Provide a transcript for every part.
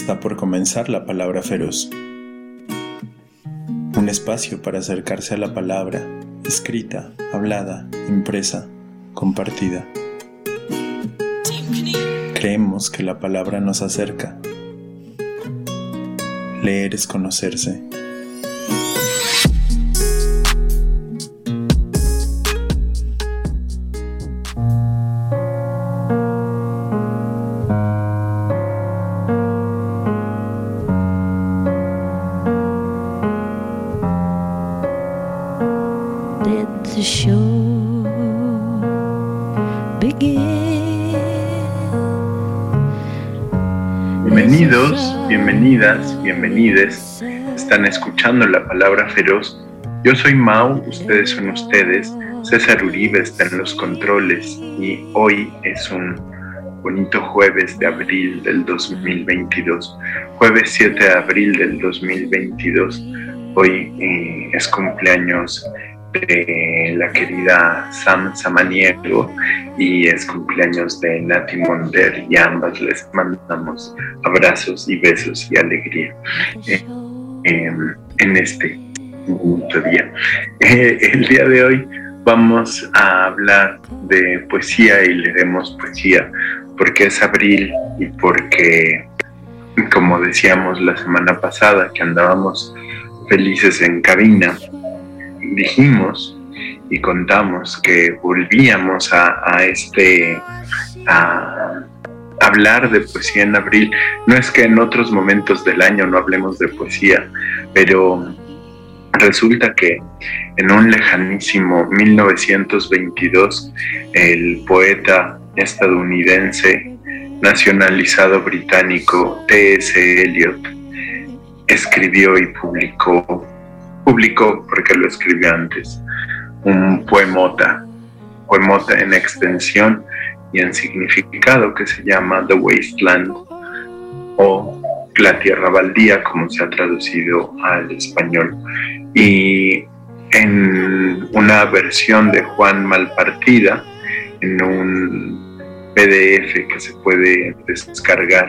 Está por comenzar la palabra feroz. Un espacio para acercarse a la palabra, escrita, hablada, impresa, compartida. Creemos que la palabra nos acerca. Leer es conocerse. Bienvenides. Están escuchando la palabra feroz. Yo soy Mau, ustedes son ustedes. César Uribe está en los controles y hoy es un bonito jueves de abril del 2022. Jueves 7 de abril del 2022. Hoy eh, es cumpleaños de la querida Sam Samaniego y es cumpleaños de Nati Monder y ambas les mandamos abrazos y besos y alegría em, en este bonito día. El día de hoy vamos a hablar de poesía y leeremos poesía porque es abril y porque, como decíamos la semana pasada, que andábamos felices en cabina, dijimos y contamos que volvíamos a, este a hablar de poesía en abril. No es que en otros momentos del año no hablemos de poesía, pero resulta que en un lejanísimo 1922 el poeta estadounidense nacionalizado británico T.S. Eliot escribió y publicó publicó, porque lo escribió antes, un poemota, poemota en extensión y en significado que se llama The Wasteland o La Tierra Baldía, como se ha traducido al español. Y en una versión de Juan Malpartida, en un PDF que se puede descargar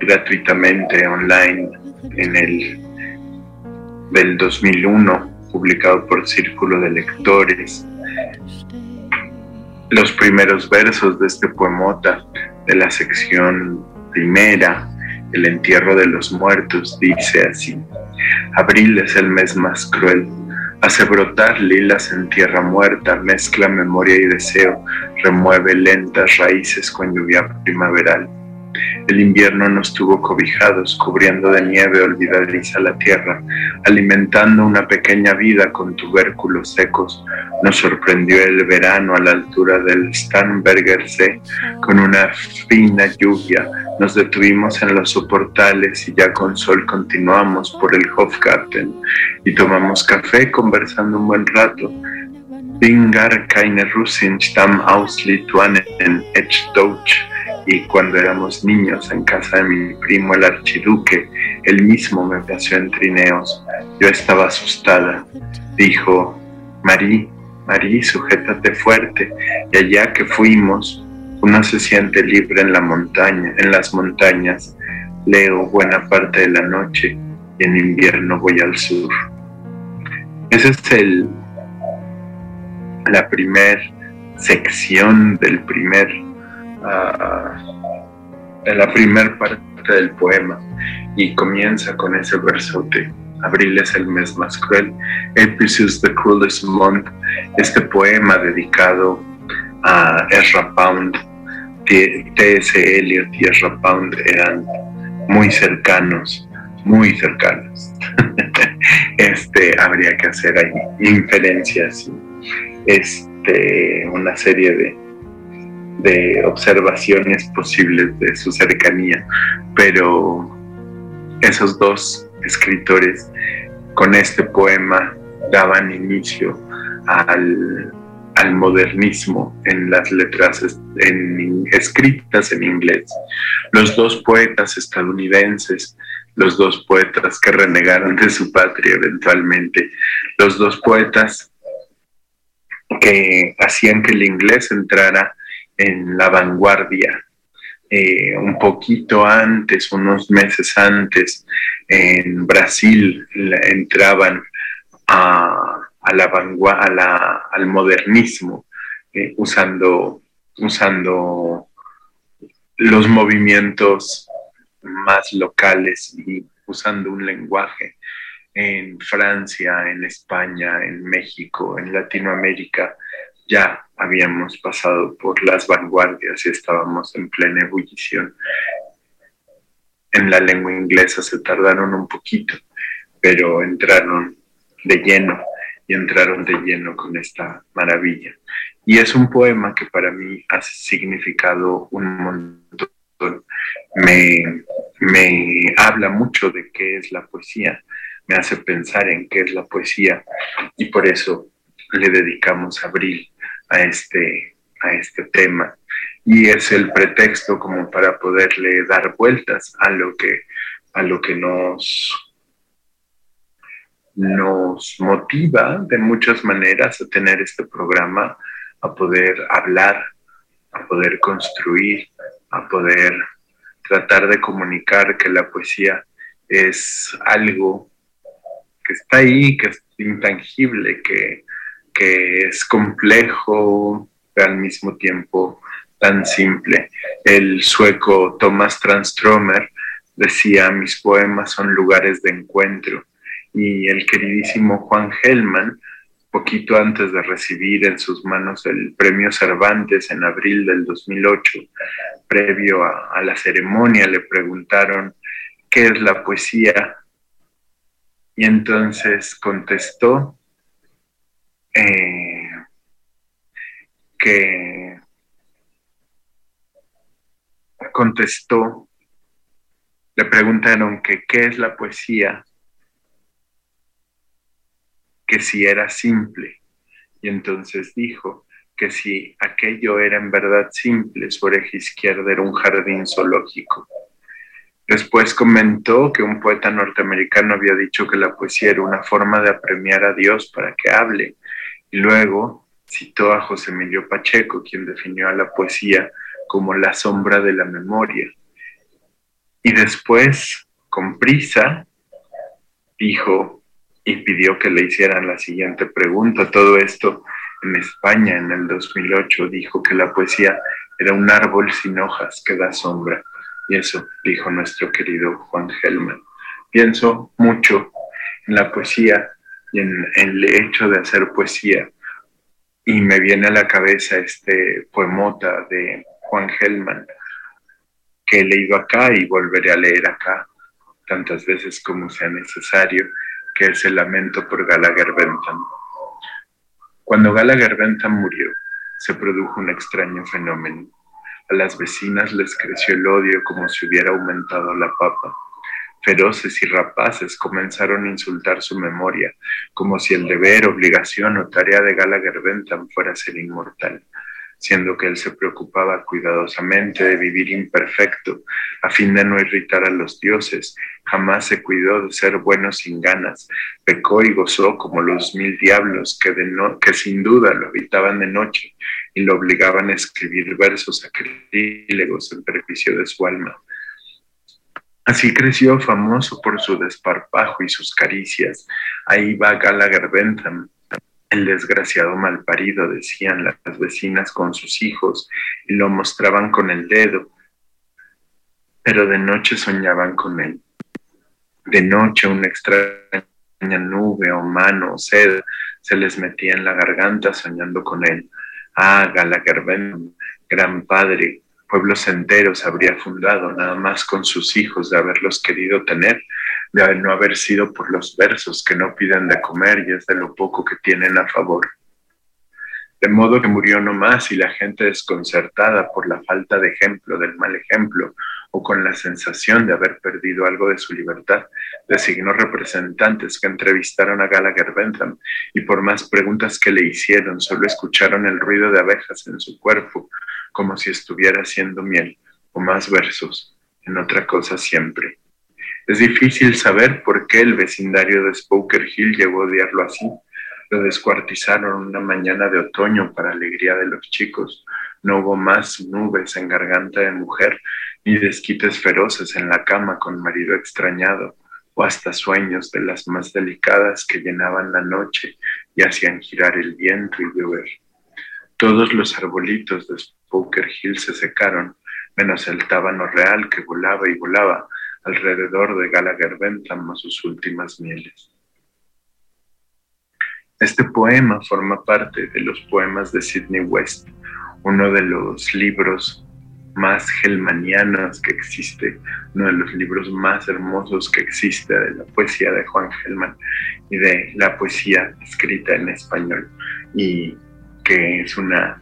gratuitamente online en el del 2001, publicado por Círculo de Lectores. Los primeros versos de este poemota de la sección primera, El entierro de los muertos, dice así. Abril es el mes más cruel, hace brotar lilas en tierra muerta, mezcla memoria y deseo, remueve lentas raíces con lluvia primaveral el invierno nos tuvo cobijados, cubriendo de nieve olvidadiza la tierra, alimentando una pequeña vida con tubérculos secos. Nos sorprendió el verano a la altura del Starnberger See con una fina lluvia. Nos detuvimos en los soportales y ya con sol continuamos por el Hofgarten y tomamos café conversando un buen rato. Bingar keine Russin stam aus Deutsch y cuando éramos niños en casa de mi primo el archiduque, él mismo me paseó en trineos. Yo estaba asustada. Dijo, Marí, Marí, sujétate fuerte. Y allá que fuimos, uno se siente libre en la montaña, en las montañas. Leo buena parte de la noche y en invierno voy al sur. Esa es el, la primer sección del primer en la primera parte del poema y comienza con ese versote. Abril es el mes más cruel. April is the cruelest month. Este poema dedicado a Ezra Pound, T.S. Eliot y Ezra Pound eran muy cercanos, muy cercanos. este habría que hacer ahí inferencias, este, una serie de de observaciones posibles de su cercanía, pero esos dos escritores con este poema daban inicio al, modernismo en las letras escritas en inglés. Los dos poetas estadounidenses, los dos poetas que renegaron de su patria eventualmente, los dos poetas que hacían que el inglés entrara en la vanguardia eh, un poquito antes, unos meses antes, en Brasil entraban a, la vanguardia, al modernismo, eh, usando, usando los movimientos más locales y usando un lenguaje en Francia, en España, en México, en Latinoamérica, ya habíamos pasado por las vanguardias y estábamos en plena ebullición. En la lengua inglesa se tardaron un poquito, pero entraron de lleno y entraron de lleno con esta maravilla. Y es un poema que para mí ha significado un montón. Me, me habla mucho de qué es la poesía, me hace pensar en qué es la poesía y por eso le dedicamos abril a este, a este tema. Y es el pretexto como para poderle dar vueltas a lo que, a lo que nos, nos motiva de muchas maneras a tener este programa, a poder hablar, a poder construir, a poder tratar de comunicar que la poesía es algo que está ahí, que es intangible, que, que es complejo, al mismo tiempo tan simple. El sueco Thomas Transtromer decía, mis poemas son lugares de encuentro. Y el queridísimo Juan Gelman, poquito antes de recibir en sus manos el premio Cervantes en abril del 2008, previo a, la ceremonia, le preguntaron, ¿qué es la poesía? Y entonces contestó, eh, que contestó, le preguntaron que qué es la poesía, que si era simple. Y entonces dijo que si aquello era en verdad simple, su oreja izquierda era un jardín zoológico. Después comentó que un poeta norteamericano había dicho que la poesía era una forma de apremiar a Dios para que hable y luego citó a José Emilio Pacheco, quien definió a la poesía como la sombra de la memoria. Y después, con prisa, dijo y pidió que le hicieran la siguiente pregunta. Todo esto en España en el 2008 dijo que la poesía era un árbol sin hojas que da sombra. Y eso dijo nuestro querido Juan Gelman. Pienso mucho en la poesía y en, el hecho de hacer poesía. Y me viene a la cabeza este poemota de Juan Gelman, que he leído acá y volveré a leer acá tantas veces como sea necesario, que es el lamento por Gallagher Bentham. Cuando Gallagher Bentham murió, se produjo un extraño fenómeno. A las vecinas les creció el odio como si hubiera aumentado la papa feroces y rapaces comenzaron a insultar su memoria, como si el deber, obligación o tarea de Gallagher Bentham fuera ser inmortal, siendo que él se preocupaba cuidadosamente de vivir imperfecto, a fin de no irritar a los dioses, jamás se cuidó de ser bueno sin ganas, pecó y gozó como los mil diablos que, sin duda lo habitaban de noche y lo obligaban a escribir versos sacrílegos en perjuicio de su alma Así creció famoso por su desparpajo y sus caricias. Ahí va Gallagher Bentham, el desgraciado malparido, decían las vecinas con sus hijos, y lo mostraban con el dedo, pero de noche soñaban con él. De noche una extraña nube o mano o seda se les metía en la garganta soñando con él. Ah, Gallagher Bentham, gran padre, pueblos enteros habría fundado nada más con sus hijos de haberlos querido tener, de no haber sido por los versos que no piden de comer y es de lo poco que tienen a favor. De modo que murió no más y la gente desconcertada por la falta de ejemplo del mal ejemplo o con la sensación de haber perdido algo de su libertad, designó representantes que entrevistaron a Gallagher Bentham y por más preguntas que le hicieron, solo escucharon el ruido de abejas en su cuerpo, como si estuviera haciendo miel, o más versos, en otra cosa siempre. Es difícil saber por qué el vecindario de Spoker Hill llegó a odiarlo así. Lo descuartizaron una mañana de otoño para alegría de los chicos. No hubo más nubes en garganta de mujer, ni desquites feroces en la cama con marido extrañado, o hasta sueños de las más delicadas que llenaban la noche y hacían girar el viento y llover. Todos los arbolitos de Spoker Hill se secaron, menos el tábano real que volaba y volaba alrededor de Gallagher Bentham sus últimas mieles. Este poema forma parte de los poemas de Sidney West, uno de los libros más gelmanianos que existe, uno de los libros más hermosos que existe de la poesía de Juan Gelman y de la poesía escrita en español y que es una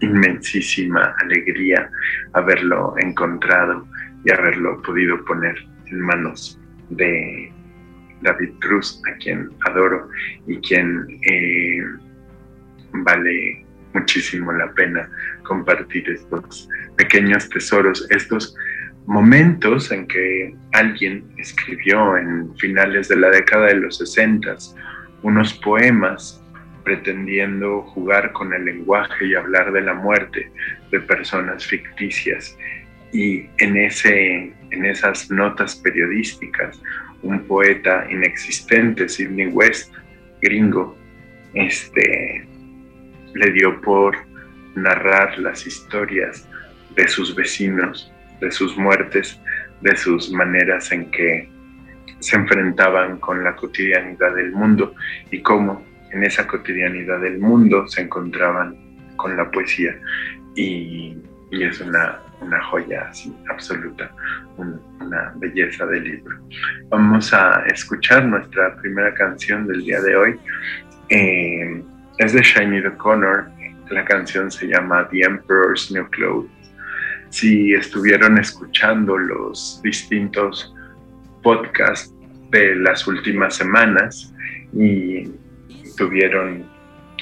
inmensísima alegría haberlo encontrado y haberlo podido poner en manos de David Cruz, a quien adoro y quien eh, vale muchísimo la pena compartir estos pequeños tesoros, estos momentos en que alguien escribió en finales de la década de los 60 unos poemas pretendiendo jugar con el lenguaje y hablar de la muerte de personas ficticias. Y en, ese, en esas notas periodísticas, un poeta inexistente, Sidney West, gringo, este, le dio por narrar las historias de sus vecinos, de sus muertes, de sus maneras en que se enfrentaban con la cotidianidad del mundo y cómo en esa cotidianidad del mundo se encontraban con la poesía. Y, es una, joya así, absoluta, una belleza del libro. Vamos a escuchar nuestra primera canción del día de hoy. Eh, es de Shiny O'Connor. La canción se llama The Emperor's New Clothes. Si estuvieron escuchando los distintos podcasts de las últimas semanas y tuvieron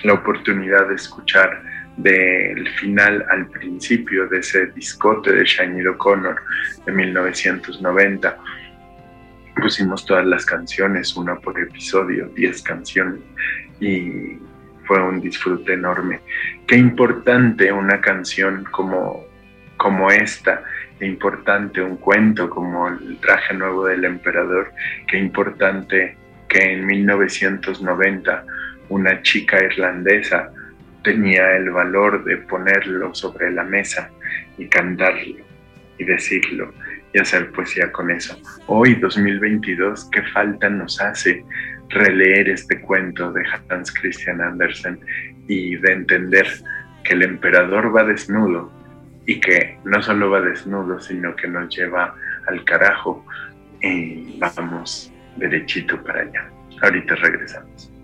la oportunidad de escuchar del final al principio de ese discote de Shiny O'Connor de 1990. Pusimos todas las canciones, una por episodio, 10 canciones, y fue un disfrute enorme. Qué importante una canción como, como esta, qué importante un cuento como El traje nuevo del emperador, qué importante que en 1990 una chica irlandesa tenía el valor de ponerlo sobre la mesa y cantarlo y decirlo y hacer poesía con eso. Hoy, 2022, qué falta nos hace releer este cuento de Hans Christian Andersen y de entender que el emperador va desnudo y que no solo va desnudo, sino que nos lleva al carajo y vamos derechito para allá. Ahorita regresamos.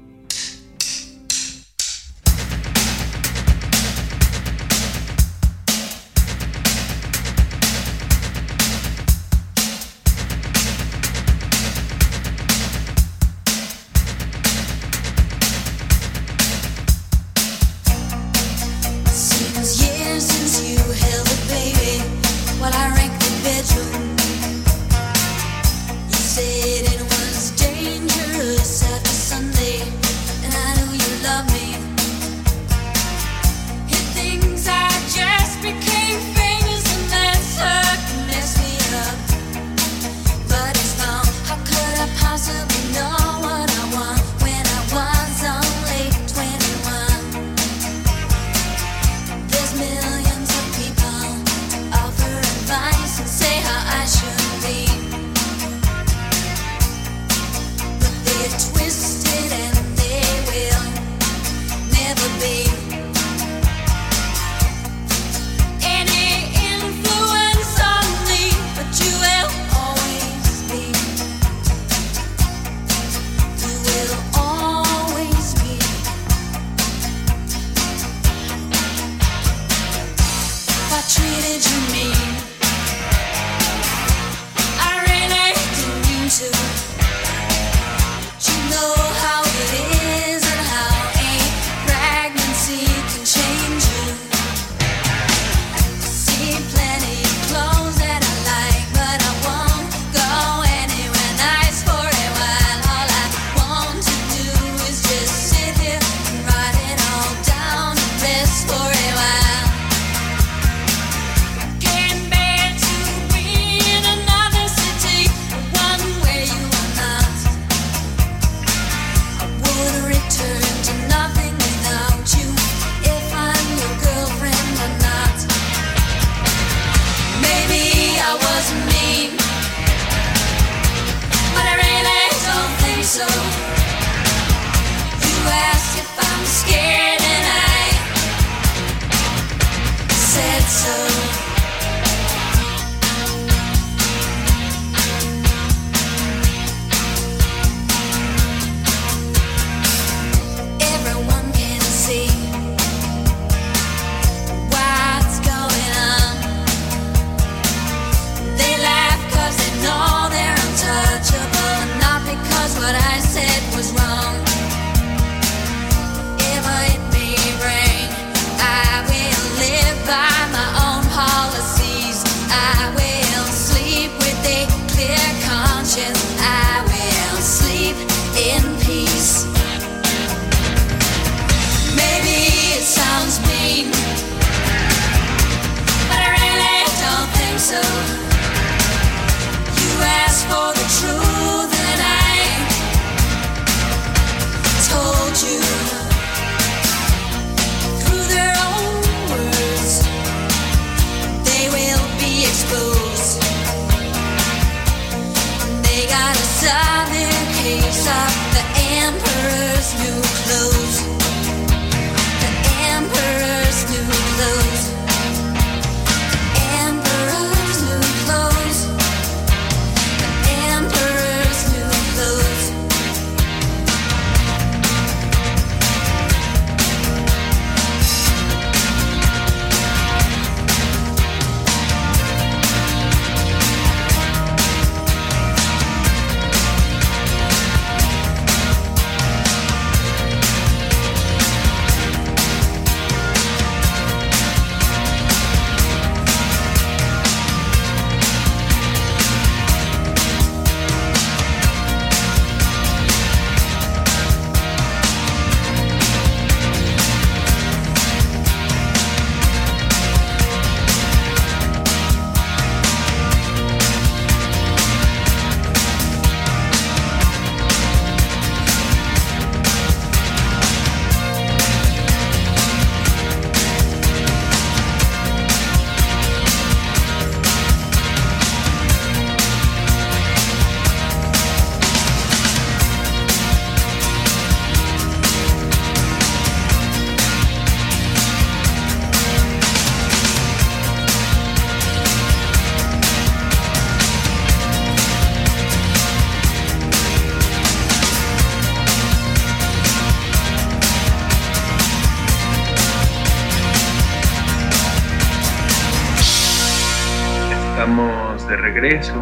Regreso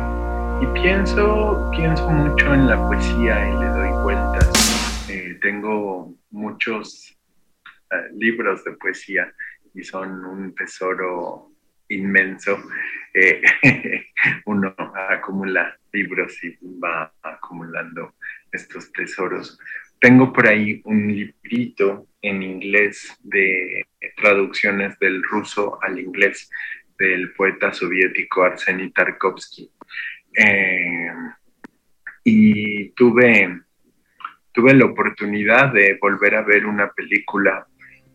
y pienso, pienso mucho en la poesía y le doy vueltas. Eh, tengo muchos eh, libros de poesía y son un tesoro inmenso. Eh, uno acumula libros y va acumulando estos tesoros. Tengo por ahí un librito en inglés de traducciones del ruso al inglés del poeta soviético Arseny Tarkovsky. Eh, y tuve, tuve la oportunidad de volver a ver una película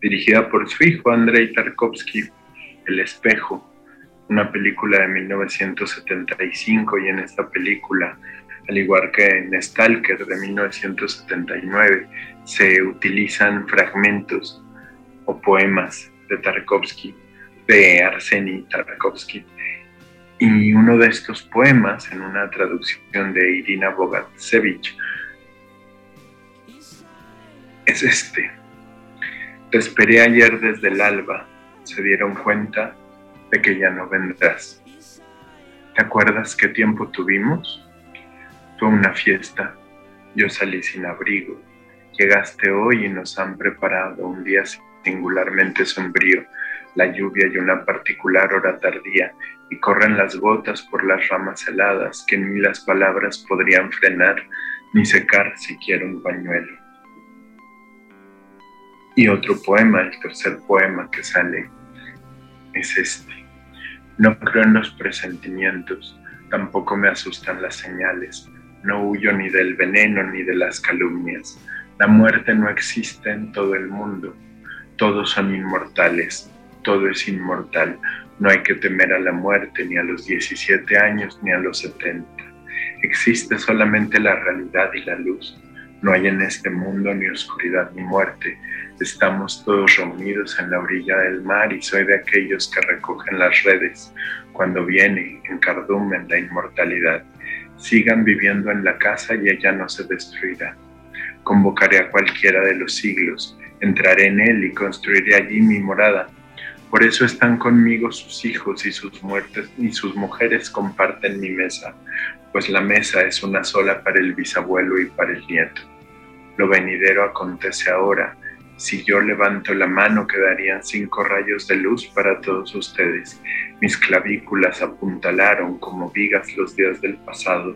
dirigida por su hijo Andrei Tarkovsky, El espejo, una película de 1975 y en esta película, al igual que en Stalker de 1979, se utilizan fragmentos o poemas de Tarkovsky, de Arseny Tarkovsky. Y uno de estos poemas, en una traducción de Irina Bogatsevich, es este. Te esperé ayer desde el alba, se dieron cuenta de que ya no vendrás. ¿Te acuerdas qué tiempo tuvimos? Fue una fiesta, yo salí sin abrigo. Llegaste hoy y nos han preparado un día singularmente sombrío, la lluvia y una particular hora tardía, y corren las gotas por las ramas heladas que ni las palabras podrían frenar ni secar siquiera un pañuelo y otro poema, el tercer poema que sale, es este. No creo en los presentimientos, tampoco me asustan las señales, no huyo ni del veneno ni de las calumnias. La muerte no existe en todo el mundo, todos son inmortales, todo es inmortal, no hay que temer a la muerte ni a los 17 años ni a los 70. Existe solamente la realidad y la luz. No hay en este mundo ni oscuridad ni muerte, Estamos todos reunidos en la orilla del mar y soy de aquellos que recogen las redes cuando viene en cardumen la inmortalidad. Sigan viviendo en la casa y ella no se destruirá. Convocaré a cualquiera de los siglos, entraré en él y construiré allí mi morada. Por eso están conmigo sus hijos y sus muertes y sus mujeres comparten mi mesa, pues la mesa es una sola para el bisabuelo y para el nieto. Lo venidero acontece ahora, si yo levanto la mano quedarían cinco rayos de luz para todos ustedes. Mis clavículas apuntalaron como vigas los días del pasado.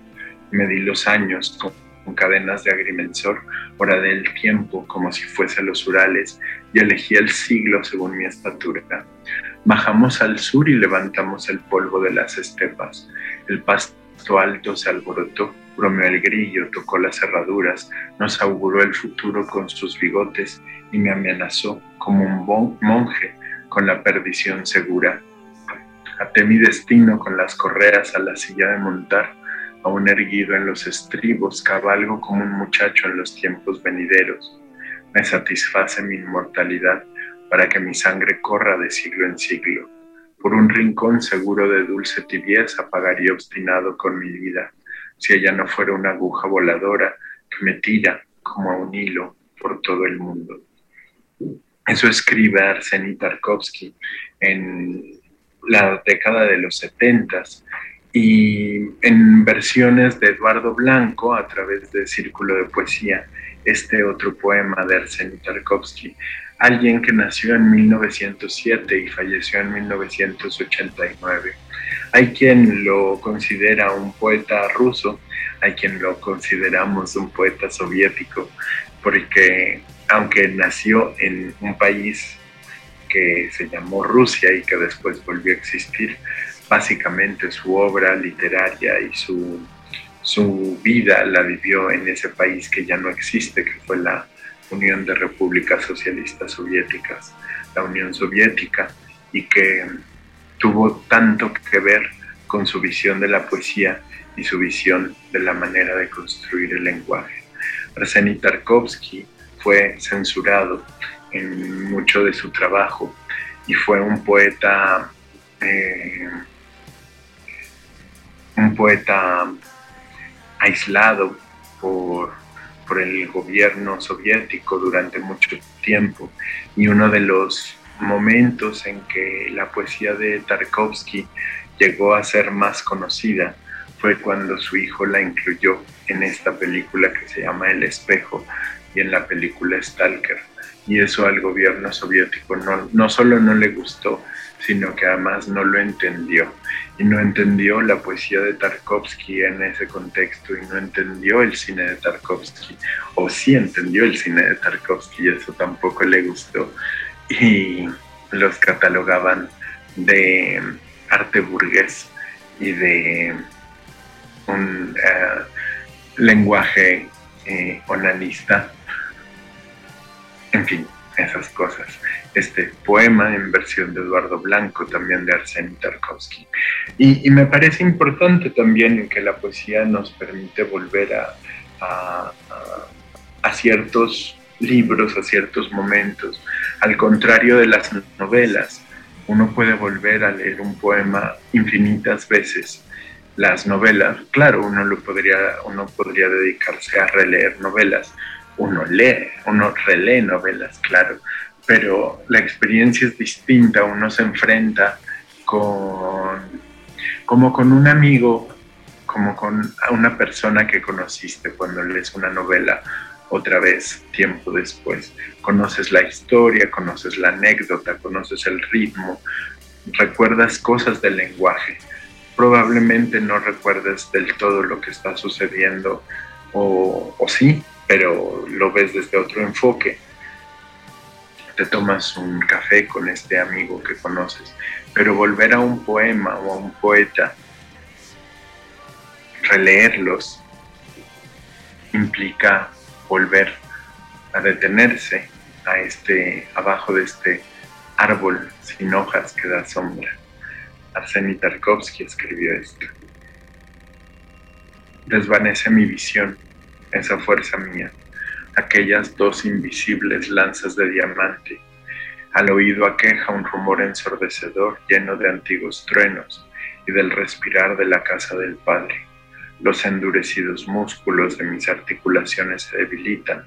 Medí los años con cadenas de agrimensor, hora del tiempo como si fuese los Urales, y elegí el siglo según mi estatura. Bajamos al sur y levantamos el polvo de las estepas. El pasto alto se alborotó bromeó el grillo, tocó las cerraduras, nos auguró el futuro con sus bigotes y me amenazó como un monje con la perdición segura. Até mi destino con las correas a la silla de montar, aún erguido en los estribos, cabalgo como un muchacho en los tiempos venideros. Me satisface mi inmortalidad para que mi sangre corra de siglo en siglo. Por un rincón seguro de dulce tibieza pagaría obstinado con mi vida si ella no fuera una aguja voladora que me tira como a un hilo por todo el mundo. Eso escribe Arseny Tarkovsky en la década de los 70 y en versiones de Eduardo Blanco a través de Círculo de Poesía, este otro poema de Arseny Tarkovsky, alguien que nació en 1907 y falleció en 1989 hay quien lo considera un poeta ruso, hay quien lo consideramos un poeta soviético, porque aunque nació en un país que se llamó Rusia y que después volvió a existir, básicamente su obra literaria y su, su vida la vivió en ese país que ya no existe, que fue la Unión de Repúblicas Socialistas Soviéticas, la Unión Soviética, y que tuvo tanto que ver con su visión de la poesía y su visión de la manera de construir el lenguaje. Arseny Tarkovsky fue censurado en mucho de su trabajo y fue un poeta eh, un poeta aislado por, por el gobierno soviético durante mucho tiempo y uno de los momentos en que la poesía de Tarkovsky llegó a ser más conocida fue cuando su hijo la incluyó en esta película que se llama El espejo y en la película Stalker. Y eso al gobierno soviético no, no solo no le gustó, sino que además no lo entendió. Y no entendió la poesía de Tarkovsky en ese contexto y no entendió el cine de Tarkovsky. O sí entendió el cine de Tarkovsky y eso tampoco le gustó. Y los catalogaban de arte burgués y de un eh, lenguaje eh, onanista. En fin, esas cosas. Este poema en versión de Eduardo Blanco, también de Arseny Tarkovsky. Y, me parece importante también que la poesía nos permite volver a, a ciertos libros, a ciertos momentos, al contrario de las novelas. Uno puede volver a leer un poema infinitas veces las novelas, claro, uno lo podría, uno podría dedicarse a releer novelas, uno lee, uno relee novelas, claro, pero la experiencia es distinta, uno se enfrenta con, como con un amigo, como con una persona que conociste cuando lees una novela otra vez, tiempo después. Conoces la historia, conoces la anécdota, conoces el ritmo, recuerdas cosas del lenguaje probablemente no recuerdes del todo lo que está sucediendo o, sí, pero lo ves desde otro enfoque. Te tomas un café con este amigo que conoces, pero volver a un poema o a un poeta, releerlos, implica volver a detenerse a este, abajo de este árbol sin hojas que da sombra. Arseny Tarkovsky escribió esto. Desvanece mi visión, esa fuerza mía, aquellas dos invisibles lanzas de diamante. Al oído aqueja un rumor ensordecedor lleno de antiguos truenos y del respirar de la casa del Padre. Los endurecidos músculos de mis articulaciones se debilitan,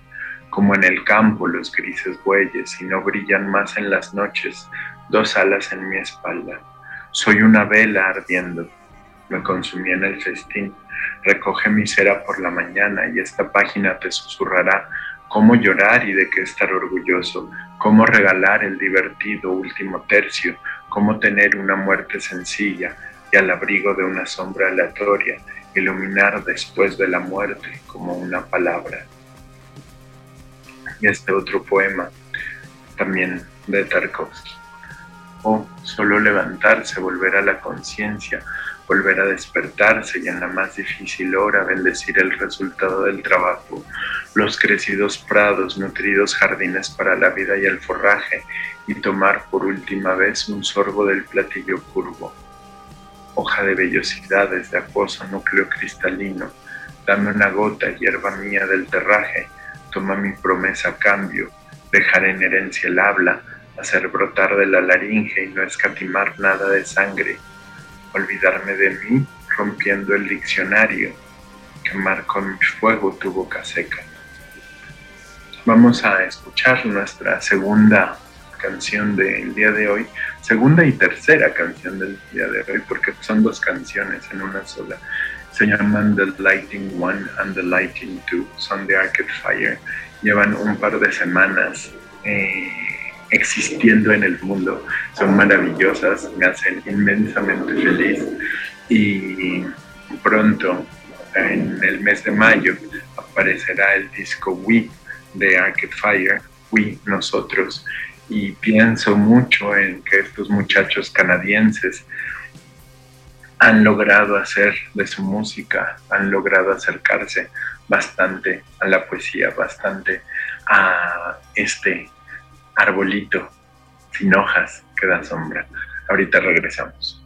como en el campo los grises bueyes, y no brillan más en las noches dos alas en mi espalda soy una vela ardiendo. Me consumí en el festín. Recoge mi cera por la mañana y esta página te susurrará cómo llorar y de qué estar orgulloso, cómo regalar el divertido último tercio, cómo tener una muerte sencilla y al abrigo de una sombra aleatoria, iluminar después de la muerte como una palabra. Y este otro poema, también de Tarkovsky o solo levantarse, volver a la conciencia, volver a despertarse y en la más difícil hora bendecir el resultado del trabajo, los crecidos prados, nutridos jardines para la vida y el forraje, y tomar por última vez un sorbo del platillo curvo. Hoja de vellosidades de acuoso núcleo cristalino, dame una gota, hierba mía del terraje, toma mi promesa a cambio, dejar en herencia el habla, hacer brotar de la laringe y no escatimar nada de sangre, olvidarme de mí rompiendo el diccionario, quemar con mi fuego tu boca seca. Vamos a escuchar nuestra segunda canción del día de hoy, segunda y tercera canción del día de hoy, porque son dos canciones en una sola. Se llaman The Lighting One and The Lighting Two, son de Arcade Fire. Llevan un par de semanas eh, existiendo en el mundo. Son maravillosas, me hacen inmensamente feliz y pronto, en el mes de mayo, aparecerá el disco We de Arcade Fire, We Nosotros, y pienso mucho en que estos muchachos canadienses han logrado hacer de su música, han logrado acercarse bastante a la poesía, bastante a este arbolito sin hojas que da sombra. Ahorita regresamos.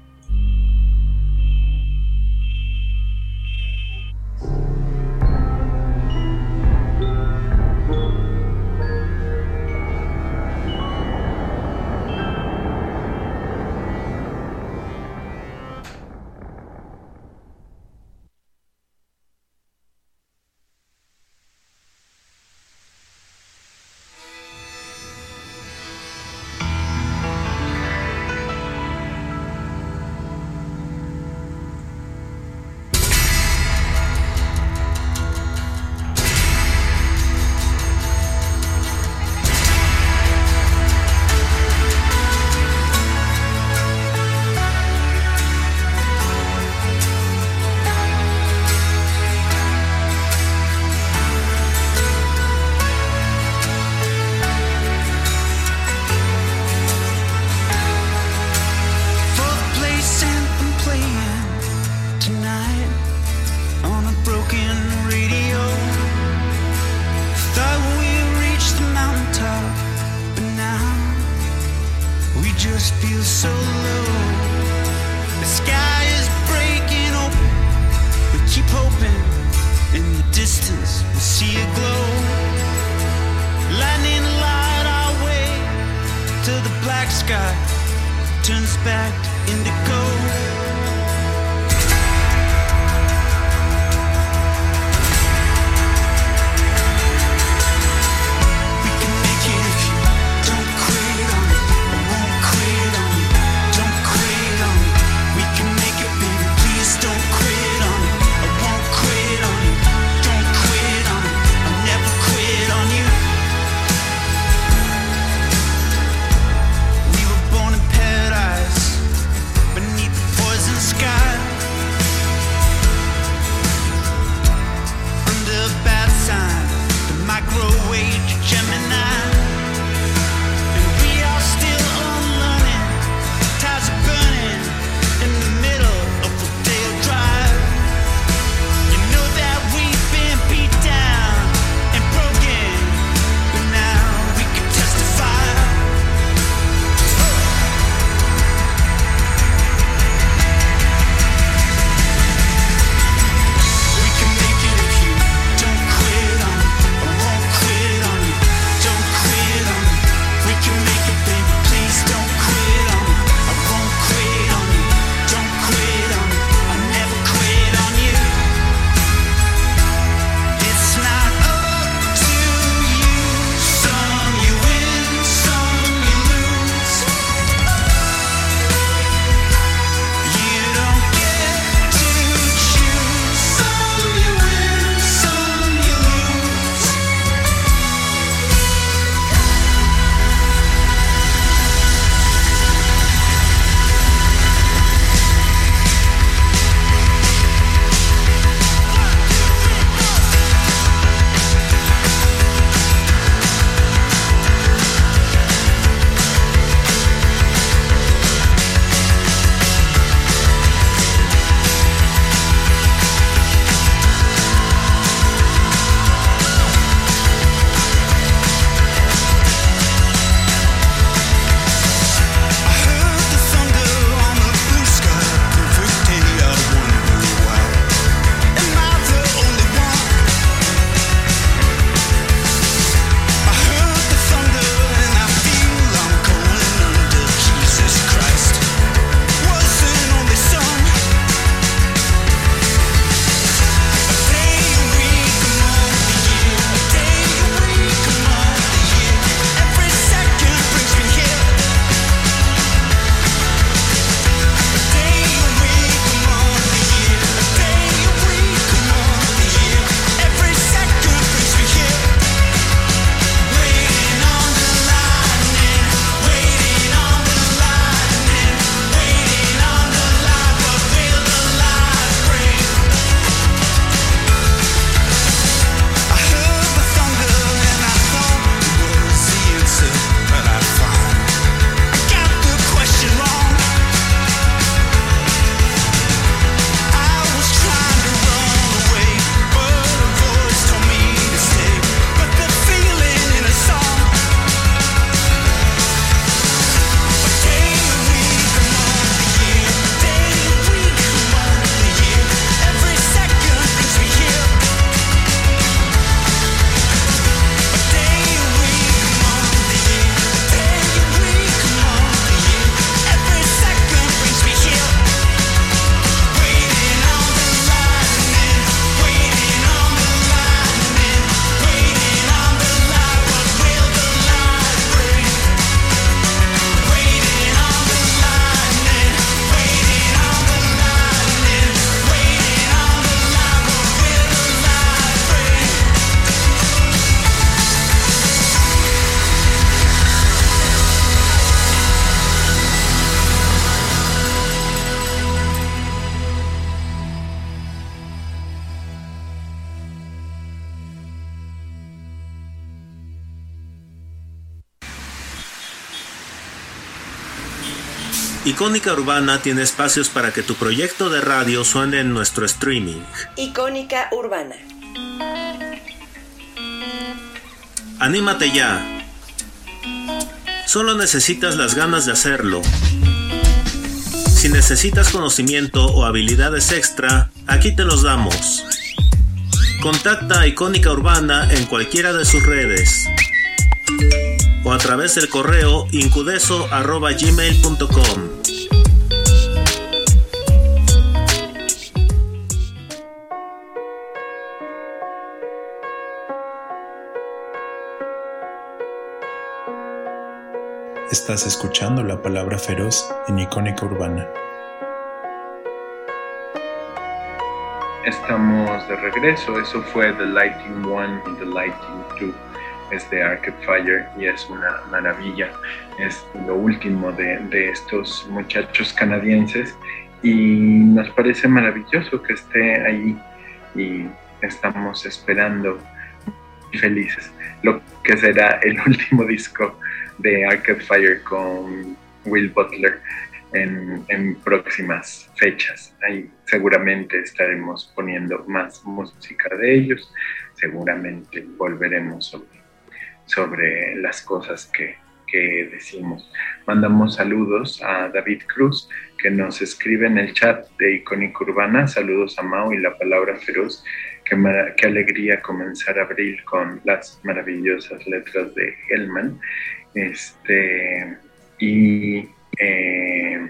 Icónica Urbana tiene espacios para que tu proyecto de radio suene en nuestro streaming. Icónica Urbana. Anímate ya. Solo necesitas las ganas de hacerlo. Si necesitas conocimiento o habilidades extra, aquí te los damos. Contacta a Icónica Urbana en cualquiera de sus redes o a través del correo incudeso.gmail.com. Estás escuchando la palabra feroz en Icónica Urbana. Estamos de regreso, eso fue The Lighting One y The Lighting Two. Es de Arcade Fire y es una maravilla. Es lo último de, de, estos muchachos canadienses. Y nos parece maravilloso que esté ahí. Y estamos esperando felices. Lo que será el último disco de Arcade Fire con Will Butler en, en, próximas fechas. Ahí seguramente estaremos poniendo más música de ellos, seguramente volveremos sobre, sobre las cosas que, que decimos. Mandamos saludos a David Cruz, que nos escribe en el chat de Icónica Urbana. Saludos a Mao y la palabra feroz. Qué, qué, alegría comenzar abril con las maravillosas letras de Hellman. Este, y eh,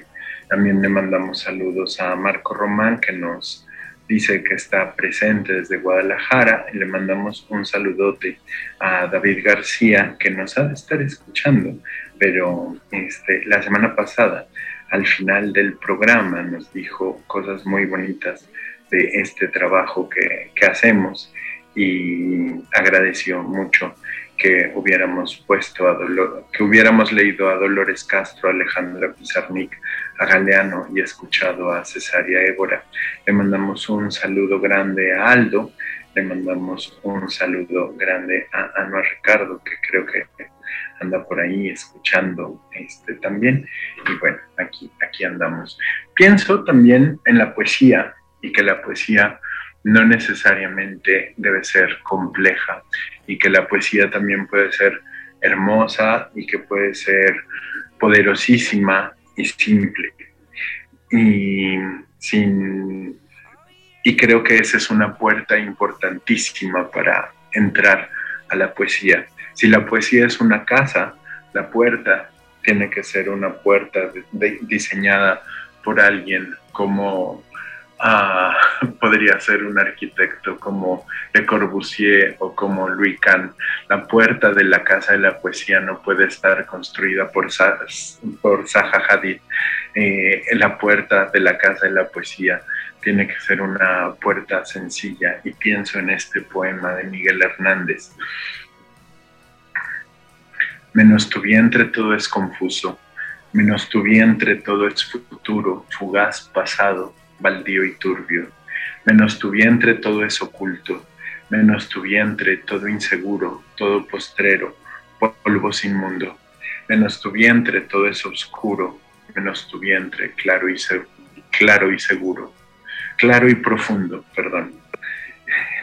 también le mandamos saludos a Marco Román, que nos dice que está presente desde Guadalajara. Y le mandamos un saludote a David García, que nos ha de estar escuchando, pero este, la semana pasada, al final del programa, nos dijo cosas muy bonitas de este trabajo que, que hacemos y agradeció mucho que hubiéramos puesto a que hubiéramos leído a Dolores Castro, a Alejandra Pizarnik, a Galeano y escuchado a Cesaria Évora. Le mandamos un saludo grande a Aldo, le mandamos un saludo grande a Ana Ricardo, que creo que anda por ahí escuchando este también. Y bueno, aquí, aquí andamos. Pienso también en la poesía y que la poesía no necesariamente debe ser compleja y que la poesía también puede ser hermosa y que puede ser poderosísima y simple. Y, sin, y creo que esa es una puerta importantísima para entrar a la poesía. Si la poesía es una casa, la puerta tiene que ser una puerta diseñada por alguien como Podría ser un arquitecto como Le Corbusier o como Louis Kahn. La puerta de la Casa de la Poesía no puede estar construida por, por Zaha Hadid. Eh, la puerta de la Casa de la Poesía tiene que ser una puerta sencilla y pienso en este poema de Miguel Hernández. Menos tu vientre todo es confuso, menos tu vientre todo es futuro, fugaz pasado, baldío y turbio. Menos tu vientre todo es oculto, menos tu vientre todo inseguro, todo postrero, polvo sin mundo. Menos tu vientre todo es oscuro, menos tu vientre claro y, claro y seguro, claro y profundo, perdón.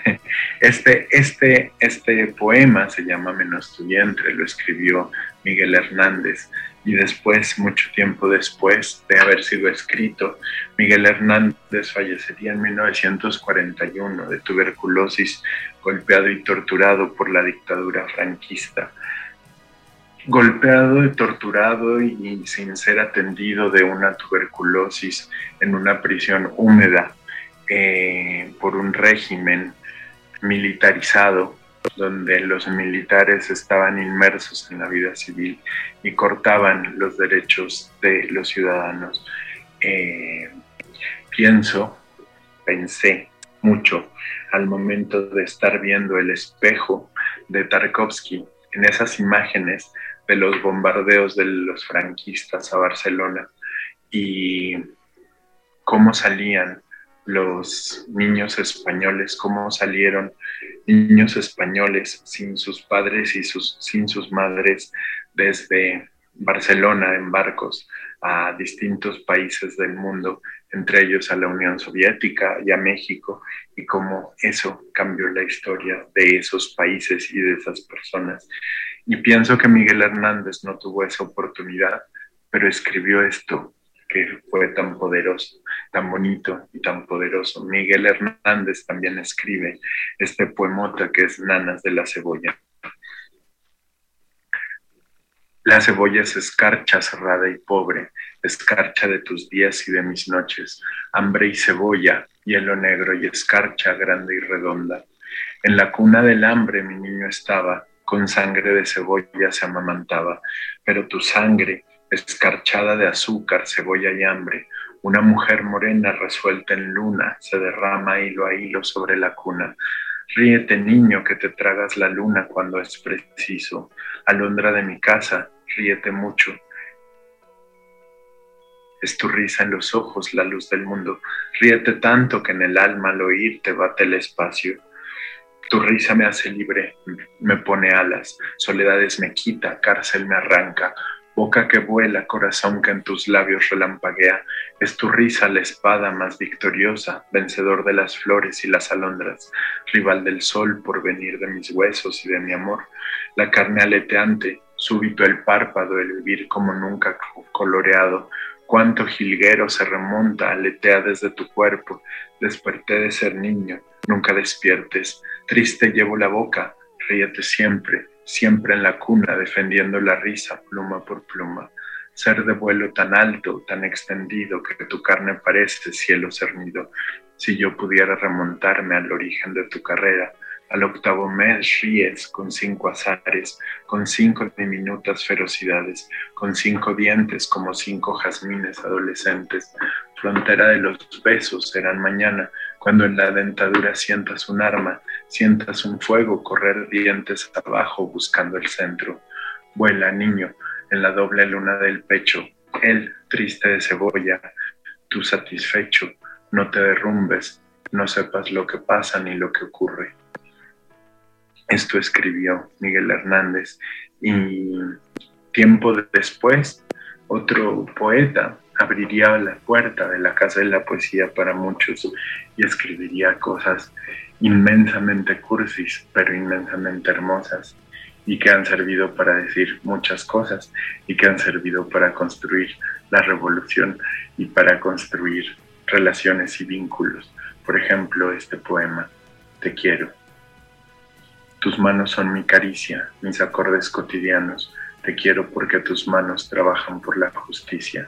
Este, este, este poema se llama Menos tu vientre, lo escribió Miguel Hernández y después, mucho tiempo después de haber sido escrito, Miguel Hernández fallecería en 1941 de tuberculosis, golpeado y torturado por la dictadura franquista. Golpeado y torturado y sin ser atendido de una tuberculosis en una prisión húmeda eh, por un régimen militarizado donde los militares estaban inmersos en la vida civil y cortaban los derechos de los ciudadanos. Eh, pienso, pensé mucho al momento de estar viendo el espejo de Tarkovsky en esas imágenes de los bombardeos de los franquistas a Barcelona y cómo salían los niños españoles, cómo salieron niños españoles sin sus padres y sus, sin sus madres desde Barcelona en barcos a distintos países del mundo, entre ellos a la Unión Soviética y a México, y cómo eso cambió la historia de esos países y de esas personas. Y pienso que Miguel Hernández no tuvo esa oportunidad, pero escribió esto que fue tan poderoso, tan bonito y tan poderoso. Miguel Hernández también escribe este poemota que es Nanas de la Cebolla. La cebolla es escarcha cerrada y pobre, escarcha de tus días y de mis noches, hambre y cebolla, hielo negro y escarcha grande y redonda. En la cuna del hambre mi niño estaba, con sangre de cebolla se amamantaba, pero tu sangre, escarchada de azúcar, cebolla y hambre, una mujer morena resuelta en luna, se derrama hilo a hilo sobre la cuna. Ríete, niño, que te tragas la luna cuando es preciso. Alondra de mi casa, ríete mucho. Es tu risa en los ojos, la luz del mundo. Ríete tanto que en el alma al oír te bate el espacio. Tu risa me hace libre, me pone alas, soledades me quita, cárcel me arranca, boca que vuela, corazón que en tus labios relampaguea, es tu risa la espada más victoriosa, vencedor de las flores y las alondras, rival del sol por venir de mis huesos y de mi amor, la carne aleteante, súbito el párpado, el vivir como nunca coloreado, cuánto jilguero se remonta, aletea desde tu cuerpo, desperté de ser niño, nunca despiertes, triste llevo la boca, ríete siempre, siempre en la cuna, defendiendo la risa pluma por pluma. Ser de vuelo tan alto, tan extendido, que tu carne parece cielo cernido. Si yo pudiera remontarme al origen de tu carrera, al octavo mes ríes con cinco azares, con cinco diminutas ferocidades, con cinco dientes como cinco jazmines adolescentes. Frontera de los besos serán mañana, cuando en la dentadura sientas un arma, sientas un fuego correr dientes abajo buscando el centro. Vuela, niño, en la doble luna del pecho, él triste de cebolla, tú satisfecho, no te derrumbes, no sepas lo que pasa ni lo que ocurre. Esto escribió Miguel Hernández y tiempo después otro poeta abriría la puerta de la casa de la poesía para muchos y escribiría cosas inmensamente cursis, pero inmensamente hermosas y que han servido para decir muchas cosas y que han servido para construir la revolución y para construir relaciones y vínculos. Por ejemplo, este poema, Te quiero. Tus manos son mi caricia, mis acordes cotidianos. Te quiero porque tus manos trabajan por la justicia.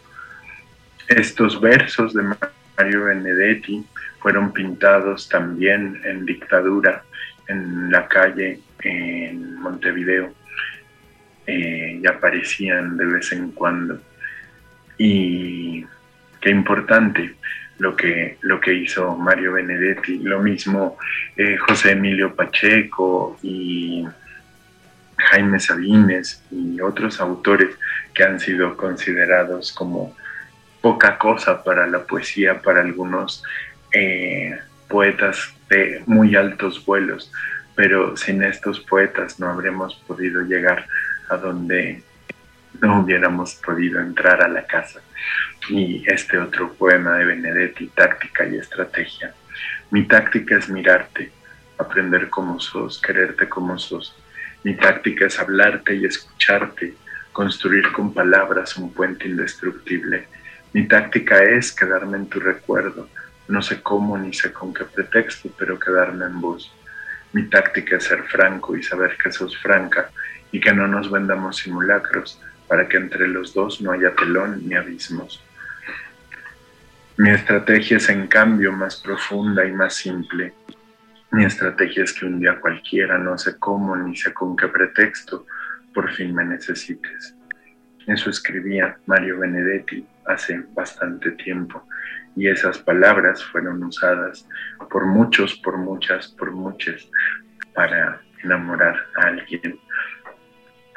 Estos versos de Mario Benedetti fueron pintados también en dictadura en la calle en Montevideo eh, y aparecían de vez en cuando. Y qué importante lo que, lo que hizo Mario Benedetti, lo mismo eh, José Emilio Pacheco y Jaime Sabines y otros autores que han sido considerados como poca cosa para la poesía, para algunos eh, poetas de muy altos vuelos, pero sin estos poetas no habremos podido llegar a donde no hubiéramos podido entrar a la casa. Y este otro poema de Benedetti, Táctica y Estrategia. Mi táctica es mirarte, aprender cómo sos, quererte como sos. Mi táctica es hablarte y escucharte, construir con palabras un puente indestructible. Mi táctica es quedarme en tu recuerdo, no sé cómo ni sé con qué pretexto, pero quedarme en vos. Mi táctica es ser franco y saber que sos franca y que no nos vendamos simulacros, para que entre los dos no haya telón ni abismos. Mi estrategia es en cambio más profunda y más simple. Mi estrategia es que un día cualquiera, no sé cómo ni sé con qué pretexto, por fin me necesites. Eso escribía Mario Benedetti hace bastante tiempo y esas palabras fueron usadas por muchos, por muchas, por muchas para enamorar a alguien.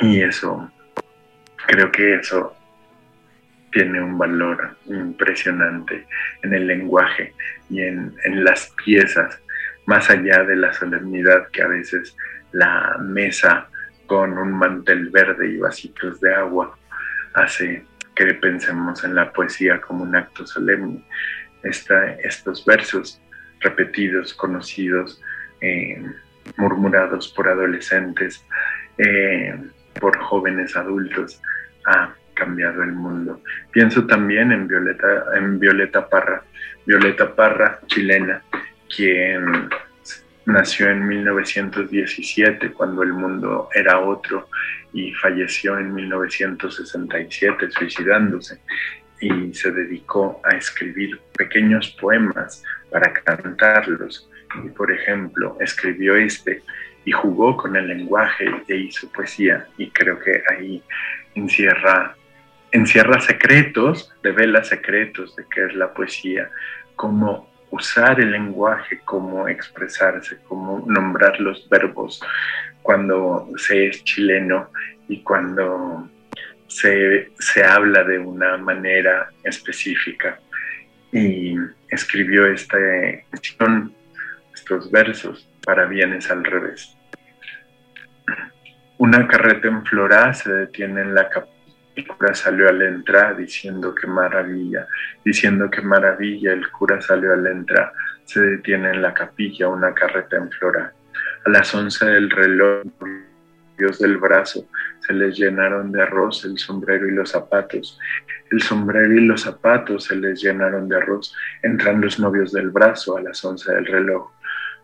Y eso, creo que eso tiene un valor impresionante en el lenguaje y en, en las piezas, más allá de la solemnidad que a veces la mesa con un mantel verde y vasitos de agua hace que pensemos en la poesía como un acto solemne. estos versos repetidos, conocidos, eh, murmurados por adolescentes, eh, por jóvenes adultos, ha cambiado el mundo. Pienso también en Violeta, en Violeta Parra, Violeta Parra, chilena, quien nació en 1917 cuando el mundo era otro y falleció en 1967 suicidándose y se dedicó a escribir pequeños poemas para cantarlos. Y por ejemplo, escribió este y jugó con el lenguaje e hizo poesía y creo que ahí encierra, encierra secretos, revela secretos de qué es la poesía, como usar el lenguaje, cómo expresarse, cómo nombrar los verbos cuando se es chileno y cuando se, se habla de una manera específica. Y escribió este, estos versos para bienes al revés. Una carreta en Flora se detiene en la capilla el cura salió a la entrada diciendo que maravilla, diciendo que maravilla, el cura salió a la entrada, se detiene en la capilla una carreta en flora. A las once del reloj, Dios del brazo, se les llenaron de arroz el sombrero y los zapatos. El sombrero y los zapatos se les llenaron de arroz. Entran los novios del brazo a las once del reloj.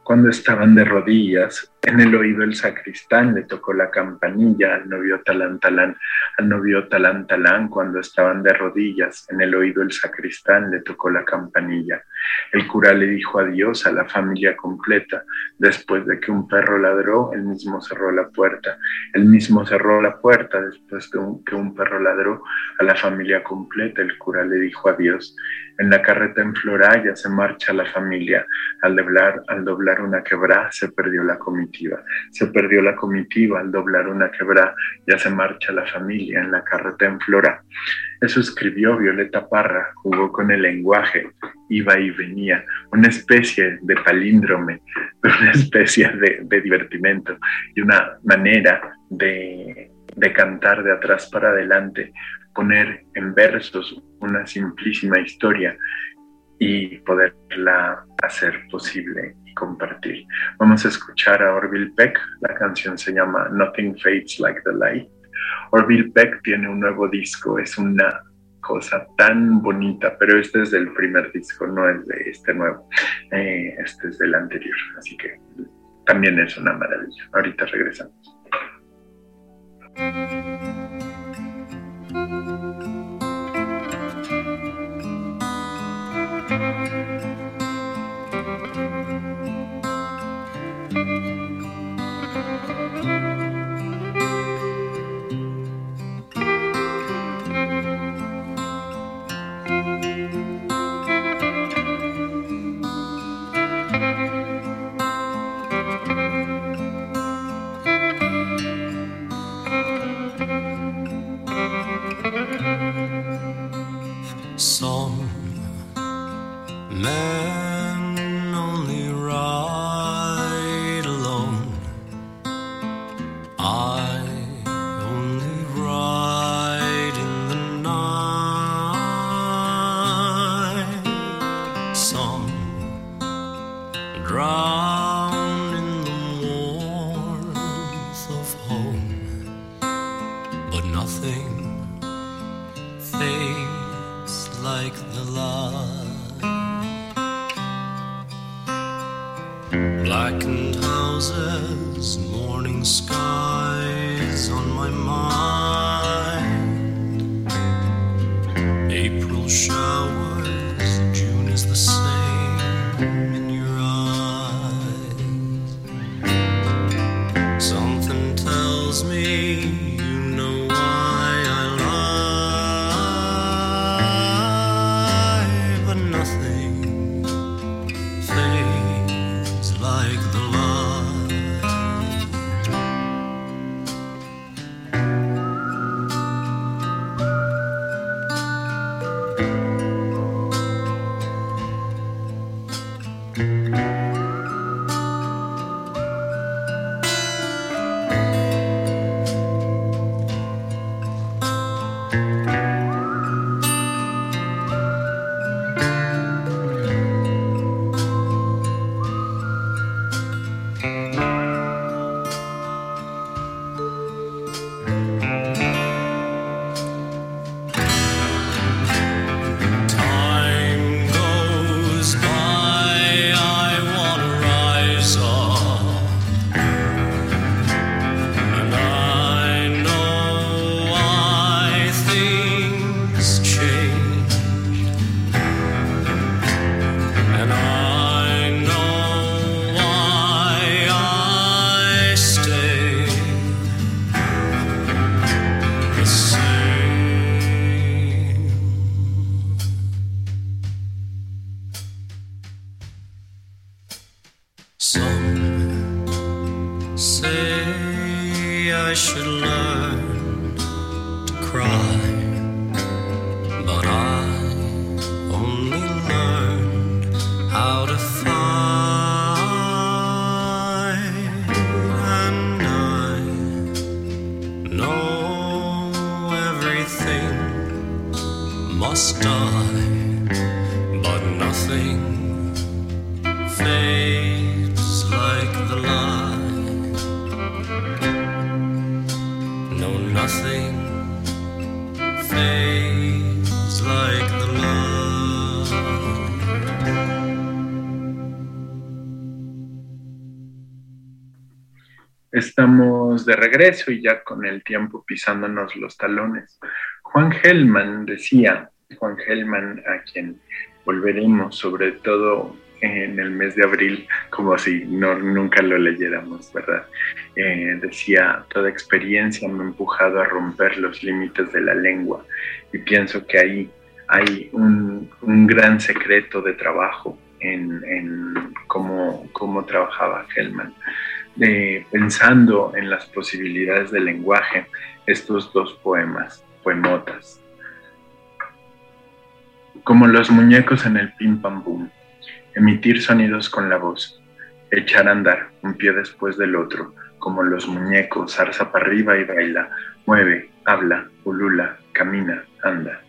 Cuando estaban de rodillas, en el oído el sacristán le tocó la campanilla al novio talán talán, al novio talán talán, cuando estaban de rodillas, en el oído el sacristán le tocó la campanilla. El cura le dijo adiós a la familia completa. Después de que un perro ladró, él mismo cerró la puerta. Él mismo cerró la puerta después de que un perro ladró a la familia completa. El cura le dijo adiós. En la carreta en Floraya se marcha la familia. Al doblar, al doblar una quebrada se perdió la Se perdió la comitiva al doblar una quebrada. Ya se marcha la familia en la carreta en Flora. Eso escribió Violeta Parra, jugó con el lenguaje, iba y venía, una especie de palíndrome, una especie de, divertimento y una manera de, de cantar de atrás para adelante, poner en versos una simplísima historia y poderla hacer posible compartir. Vamos a escuchar a Orville Peck, la canción se llama Nothing Fades Like the Light. Orville Peck tiene un nuevo disco, es una cosa tan bonita, pero este es del primer disco, no es de este nuevo, eh, este es del anterior, así que también es una maravilla. Ahorita regresamos. Houses, morning skies on my mind. Like the. No, nothing like the. Estamos de regreso y ya con el tiempo pisándonos los talones. Juan Gelman decía, Juan Gelman a quien volveremos sobre todo en el mes de abril, como si no, nunca lo leyéramos, ¿verdad? Eh, decía, toda experiencia me ha empujado a romper los límites de la lengua y pienso que ahí hay un, gran secreto de trabajo en, cómo, trabajaba Hellman. Pensando en las posibilidades del lenguaje, estos dos poemas, poemotas, como los muñecos en el pim pam boom, emitir sonidos con la voz, echar a andar un pie después del otro, como los muñecos, zarza para arriba y baila, mueve, habla, ulula, camina, anda.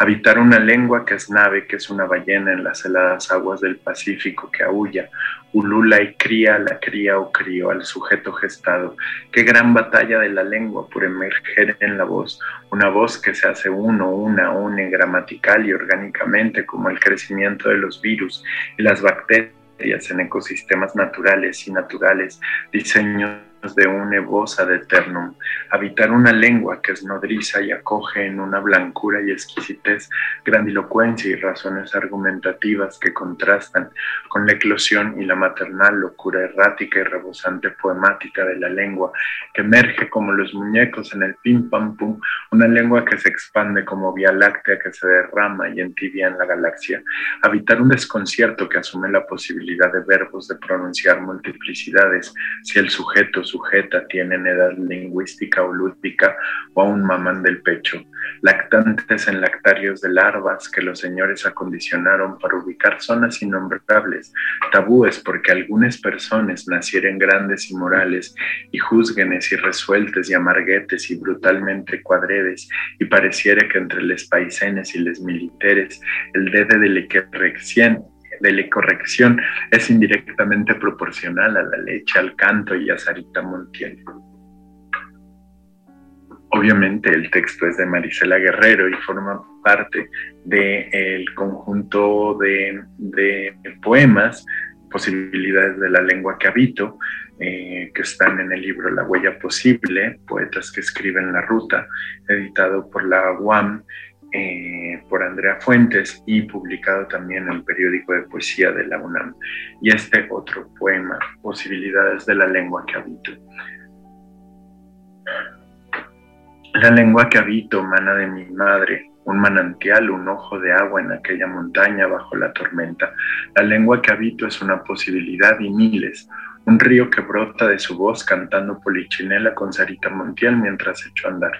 Habitar una lengua que es nave, que es una ballena en las heladas aguas del Pacífico que aúlla, ulula y cría a la cría o crío al sujeto gestado. Qué gran batalla de la lengua por emerger en la voz, una voz que se hace uno, una, une gramatical y orgánicamente como el crecimiento de los virus y las bacterias en ecosistemas naturales y naturales, diseños de un evosa de eternum, habitar una lengua que es nodriza y acoge en una blancura y exquisitez, grandilocuencia y razones argumentativas que contrastan con la eclosión y la maternal locura errática y rebosante poemática de la lengua, que emerge como los muñecos en el pim pam pum, una lengua que se expande como vía láctea que se derrama y entibia en la galaxia, habitar un desconcierto que asume la posibilidad de verbos de pronunciar multiplicidades, si el sujeto sujeta tienen edad lingüística o lúdica o aún maman del pecho, lactantes en lactarios de larvas que los señores acondicionaron para ubicar zonas innombrables, tabúes porque algunas personas nacieren grandes y morales y juzguenes y resueltes y amarguetes y brutalmente cuadredes y pareciera que entre les paisenes y les militares el dede de la corrección de la corrección es indirectamente proporcional a la leche, al canto y a Sarita Montiel. Obviamente el texto es de Marisela Guerrero y forma parte del conjunto de, de, poemas, Posibilidades de la lengua que habito, eh, que están en el libro La huella posible, Poetas que escriben la ruta, editado por la UAM eh, por Andrea Fuentes y publicado también en el periódico de poesía de la UNAM. Y este otro poema, Posibilidades de la lengua que habito. La lengua que habito mana de mi madre, un manantial, un ojo de agua en aquella montaña bajo la tormenta. La lengua que habito es una posibilidad y miles, un río que brota de su voz cantando polichinela con Sarita Montiel mientras echo a andar.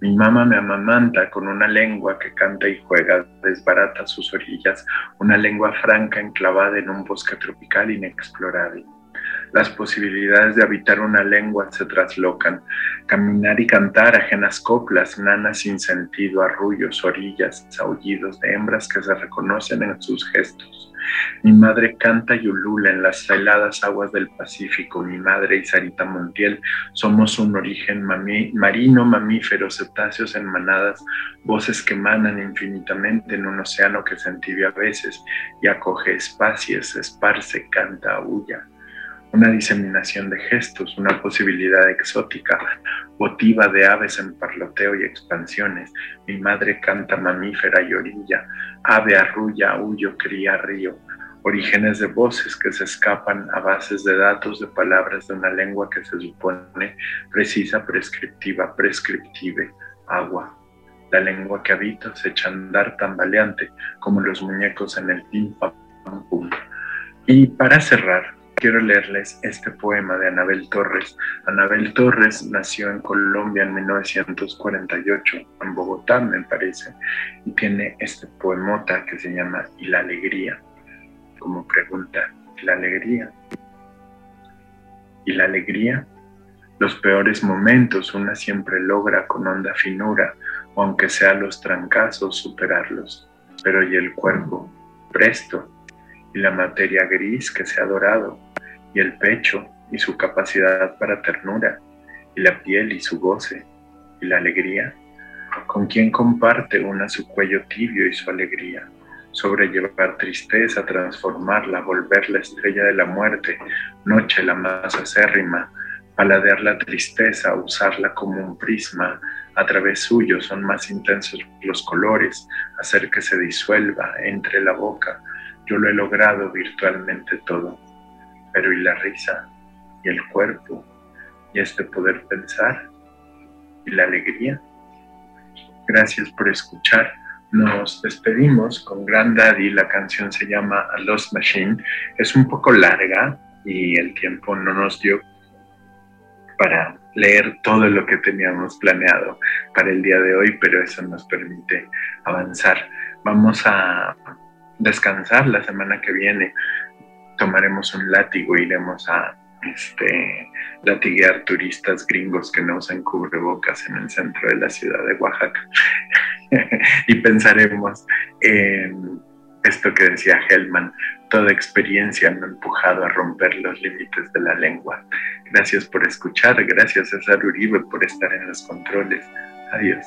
Mi mamá me amamanta con una lengua que canta y juega, desbarata sus orillas, una lengua franca enclavada en un bosque tropical inexplorable. Las posibilidades de habitar una lengua se traslocan. Caminar y cantar ajenas coplas, nanas sin sentido, arrullos, orillas, aullidos de hembras que se reconocen en sus gestos. Mi madre canta y en las heladas aguas del Pacífico. Mi madre y Sarita Montiel somos un origen marino, mamífero, cetáceos en manadas, voces que emanan infinitamente en un océano que se entibia a veces y acoge espacios, esparce, canta, aúlla una diseminación de gestos, una posibilidad exótica, votiva de aves en parloteo y expansiones. Mi madre canta mamífera y orilla, ave arrulla, huyo, cría, río. Orígenes de voces que se escapan a bases de datos de palabras de una lengua que se supone precisa, prescriptiva, prescriptive, agua. La lengua que habito se echa a andar tambaleante como los muñecos en el pim pam pum. Y para cerrar, quiero leerles este poema de Anabel Torres. Anabel Torres nació en Colombia en 1948, en Bogotá me parece, y tiene este poemota que se llama Y la alegría, como pregunta, ¿y la alegría? ¿Y la alegría? Los peores momentos una siempre logra con honda finura, o aunque sea los trancazos, superarlos. Pero ¿y el cuerpo? Presto. ¿Y la materia gris que se ha dorado? ¿Y el pecho y su capacidad para ternura? ¿Y la piel y su goce? ¿Y la alegría? ¿Con quién comparte una su cuello tibio y su alegría? sobrellevar tristeza, transformarla, volver la estrella de la muerte, noche la más acérrima, paladear la tristeza, usarla como un prisma, a través suyo son más intensos los colores, hacer que se disuelva entre la boca. Yo lo he logrado virtualmente todo, pero ¿y la risa? ¿Y el cuerpo? ¿Y este poder pensar? ¿Y la alegría? Gracias por escuchar. Nos despedimos con Grand Daddy. La canción se llama A Lost Machine. Es un poco larga y el tiempo no nos dio para leer todo lo que teníamos planeado para el día de hoy, pero eso nos permite avanzar. Vamos a descansar la semana que viene. Tomaremos un látigo, iremos a este, latiguear turistas gringos que no usan cubrebocas en el centro de la ciudad de Oaxaca. y pensaremos en esto que decía Hellman, toda experiencia me ha empujado a romper los límites de la lengua. Gracias por escuchar, gracias César Uribe por estar en los controles. Adiós.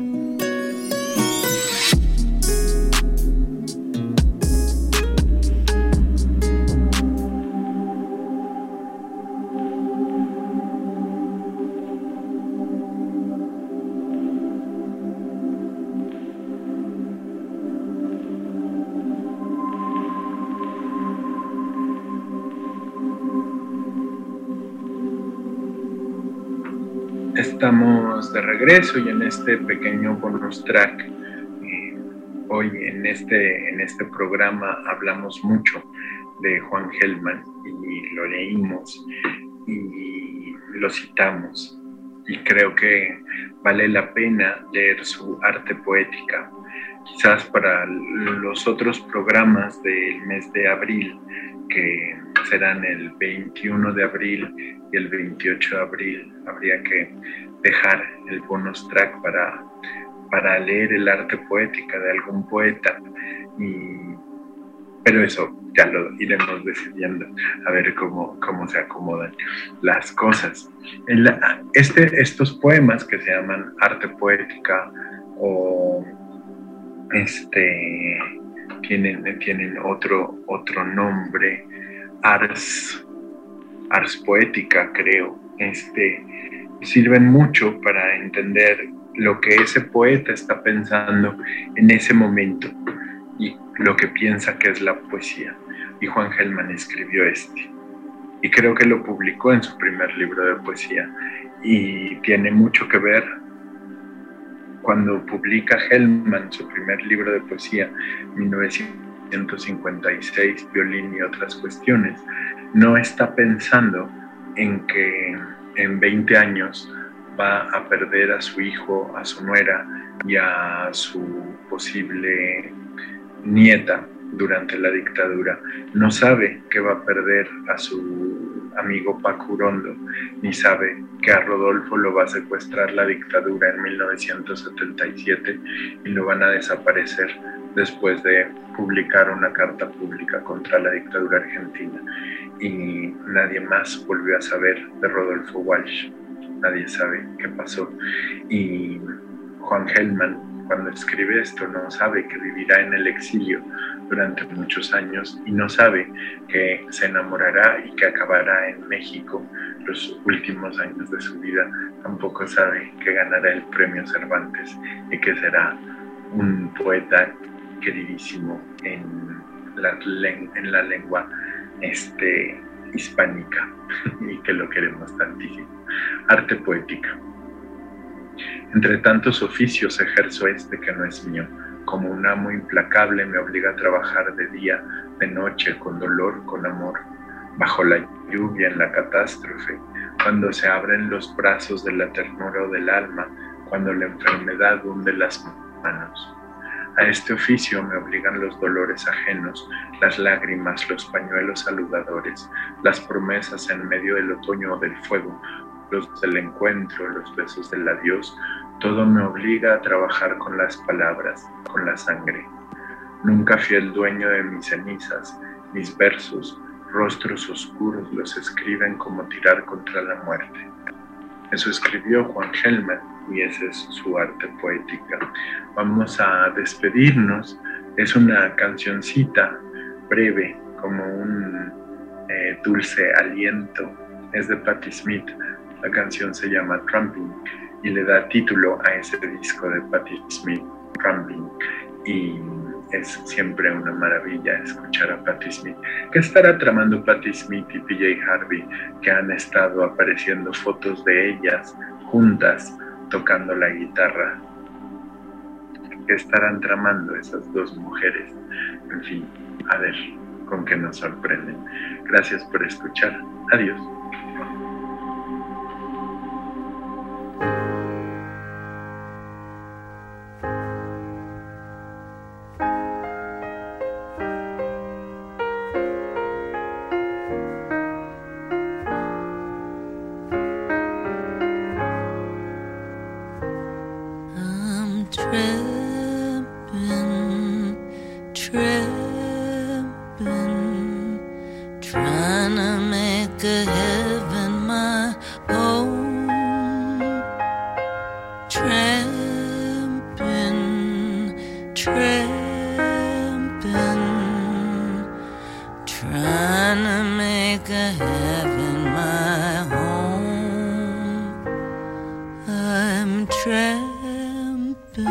Regreso y en este pequeño bonus track, eh, hoy en este, en este programa hablamos mucho de Juan Gelman y lo leímos y lo citamos y creo que vale la pena leer su arte poética. Quizás para los otros programas del mes de abril, que serán el 21 de abril y el 28 de abril, habría que dejar el bonus track para, para leer el arte poética de algún poeta. pero eso ya lo iremos decidiendo a ver cómo, cómo se acomodan las cosas. Este, estos poemas que se llaman arte poética o este, tienen, tienen otro, otro nombre, ars, ars poética creo, este, sirven mucho para entender lo que ese poeta está pensando en ese momento y lo que piensa que es la poesía. Y Juan Gelman escribió este. Y creo que lo publicó en su primer libro de poesía. Y tiene mucho que ver cuando publica Hellman su primer libro de poesía, 1956, Violín y otras cuestiones, no está pensando en que en 20 años va a perder a su hijo, a su nuera y a su posible nieta durante la dictadura. No sabe que va a perder a su amigo Paco Urondo, ni sabe que a Rodolfo lo va a secuestrar la dictadura en 1977 y lo van a desaparecer después de publicar una carta pública contra la dictadura argentina. Y nadie más volvió a saber de Rodolfo Walsh. Nadie sabe qué pasó. Y Juan Gelman cuando escribe esto no sabe que vivirá en el exilio durante muchos años y no sabe que se enamorará y que acabará en México los últimos años de su vida. Tampoco sabe que ganará el premio Cervantes y que será un poeta queridísimo en la, en la lengua este, hispánica y que lo queremos tantísimo. Arte poética. Entre tantos oficios ejerzo este que no es mío. Como un amo implacable me obliga a trabajar de día, de noche, con dolor, con amor, bajo la lluvia, en la catástrofe, cuando se abren los brazos de la ternura o del alma, cuando la enfermedad hunde las manos. A este oficio me obligan los dolores ajenos, las lágrimas, los pañuelos saludadores, las promesas en medio del otoño o del fuego, los del encuentro, los besos del adiós, todo me obliga a trabajar con las palabras, con la sangre. Nunca fui el dueño de mis cenizas, mis versos, rostros oscuros los escriben como tirar contra la muerte. Eso escribió Juan Gelman y esa es su arte poética. Vamos a despedirnos. Es una cancioncita breve, como un eh, dulce aliento. Es de Patti Smith. La canción se llama Tramping y le da título a ese disco de Patti Smith, Tramping. Y es siempre una maravilla escuchar a Patti Smith. ¿Qué estará tramando Patti Smith y PJ Harvey que han estado apareciendo fotos de ellas juntas tocando la guitarra? ¿Qué estarán tramando esas dos mujeres? En fin, a ver con qué nos sorprenden. Gracias por escuchar. Adiós. thank you tramping,